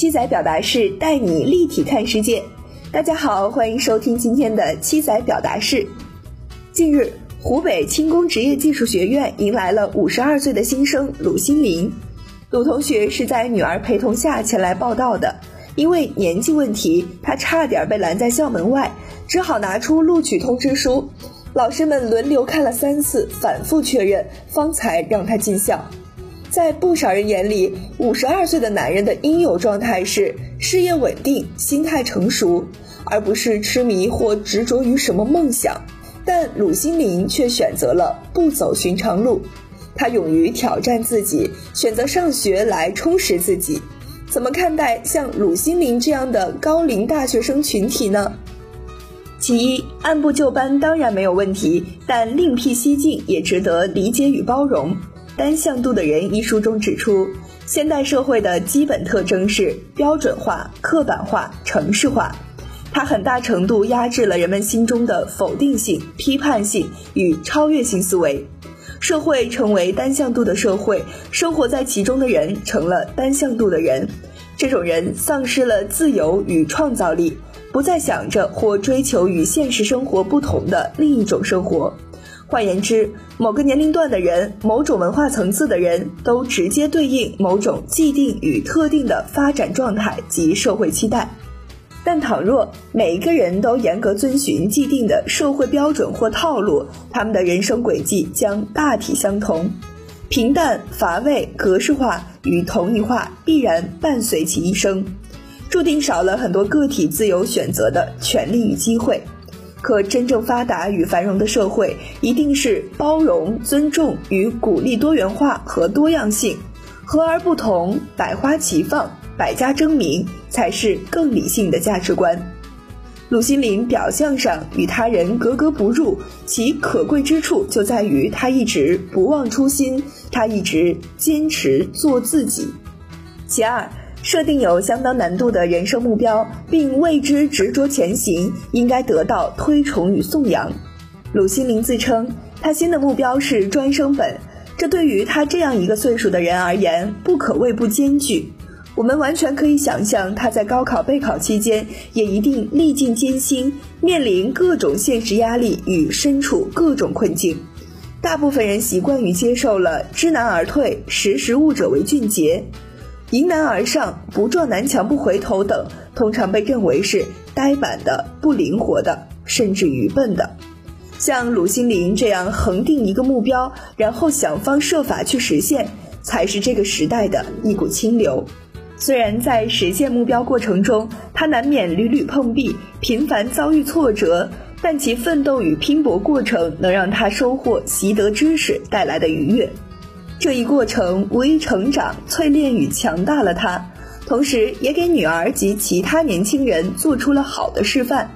七仔表达式带你立体看世界。大家好，欢迎收听今天的七仔表达式。近日，湖北轻工职业技术学院迎来了五十二岁的新生鲁新林。鲁同学是在女儿陪同下前来报道的，因为年纪问题，他差点被拦在校门外，只好拿出录取通知书。老师们轮流看了三次，反复确认，方才让他进校。在不少人眼里，五十二岁的男人的应有状态是事业稳定、心态成熟，而不是痴迷或执着于什么梦想。但鲁心林却选择了不走寻常路，他勇于挑战自己，选择上学来充实自己。怎么看待像鲁心林这样的高龄大学生群体呢？其一，按部就班当然没有问题，但另辟蹊径也值得理解与包容。单向度的人一书中指出，现代社会的基本特征是标准化、刻板化、程式化，它很大程度压制了人们心中的否定性、批判性与超越性思维。社会成为单向度的社会，生活在其中的人成了单向度的人，这种人丧失了自由与创造力，不再想着或追求与现实生活不同的另一种生活。换言之，某个年龄段的人、某种文化层次的人都直接对应某种既定与特定的发展状态及社会期待。但倘若每一个人都严格遵循既定的社会标准或套路，他们的人生轨迹将大体相同。平淡、乏味、格式化与同一化必然伴随其一生，注定少了很多个体自由选择的权利与机会。可真正发达与繁荣的社会，一定是包容、尊重与鼓励多元化和多样性，和而不同，百花齐放，百家争鸣，才是更理性的价值观。鲁心林表象上与他人格格不入，其可贵之处就在于他一直不忘初心，他一直坚持做自己。其二。设定有相当难度的人生目标，并为之执着前行，应该得到推崇与颂扬。鲁新林自称，他新的目标是专升本，这对于他这样一个岁数的人而言，不可谓不艰巨。我们完全可以想象，他在高考备考期间，也一定历尽艰辛，面临各种现实压力与身处各种困境。大部分人习惯于接受了“知难而退，识时务者为俊杰”。迎难而上，不撞南墙不回头等，通常被认为是呆板的、不灵活的，甚至愚笨的。像鲁心林这样恒定一个目标，然后想方设法去实现，才是这个时代的一股清流。虽然在实现目标过程中，他难免屡屡碰壁，频繁遭遇挫折，但其奋斗与拼搏过程能让他收获习得知识带来的愉悦。这一过程无疑成长、淬炼与强大了他，同时也给女儿及其他年轻人做出了好的示范。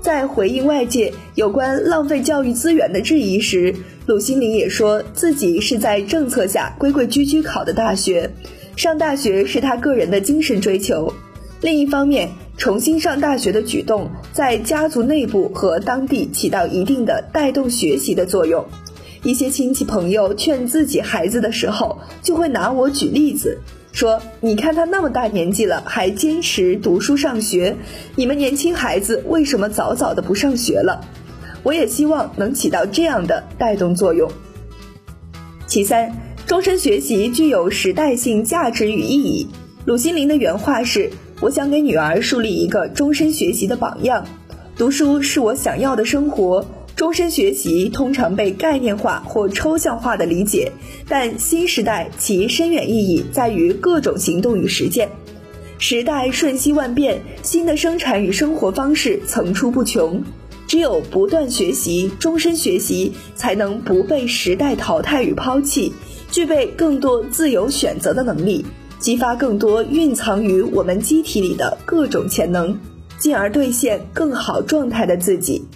在回应外界有关浪费教育资源的质疑时，鲁新林也说自己是在政策下规规矩矩考的大学，上大学是他个人的精神追求。另一方面，重新上大学的举动在家族内部和当地起到一定的带动学习的作用。一些亲戚朋友劝自己孩子的时候，就会拿我举例子，说：“你看他那么大年纪了，还坚持读书上学，你们年轻孩子为什么早早的不上学了？”我也希望能起到这样的带动作用。其三，终身学习具有时代性价值与意义。鲁心林的原话是：“我想给女儿树立一个终身学习的榜样，读书是我想要的生活。”终身学习通常被概念化或抽象化的理解，但新时代其深远意义在于各种行动与实践。时代瞬息万变，新的生产与生活方式层出不穷，只有不断学习、终身学习，才能不被时代淘汰与抛弃，具备更多自由选择的能力，激发更多蕴藏于我们机体里的各种潜能，进而兑现更好状态的自己。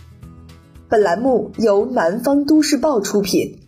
本栏目由南方都市报出品。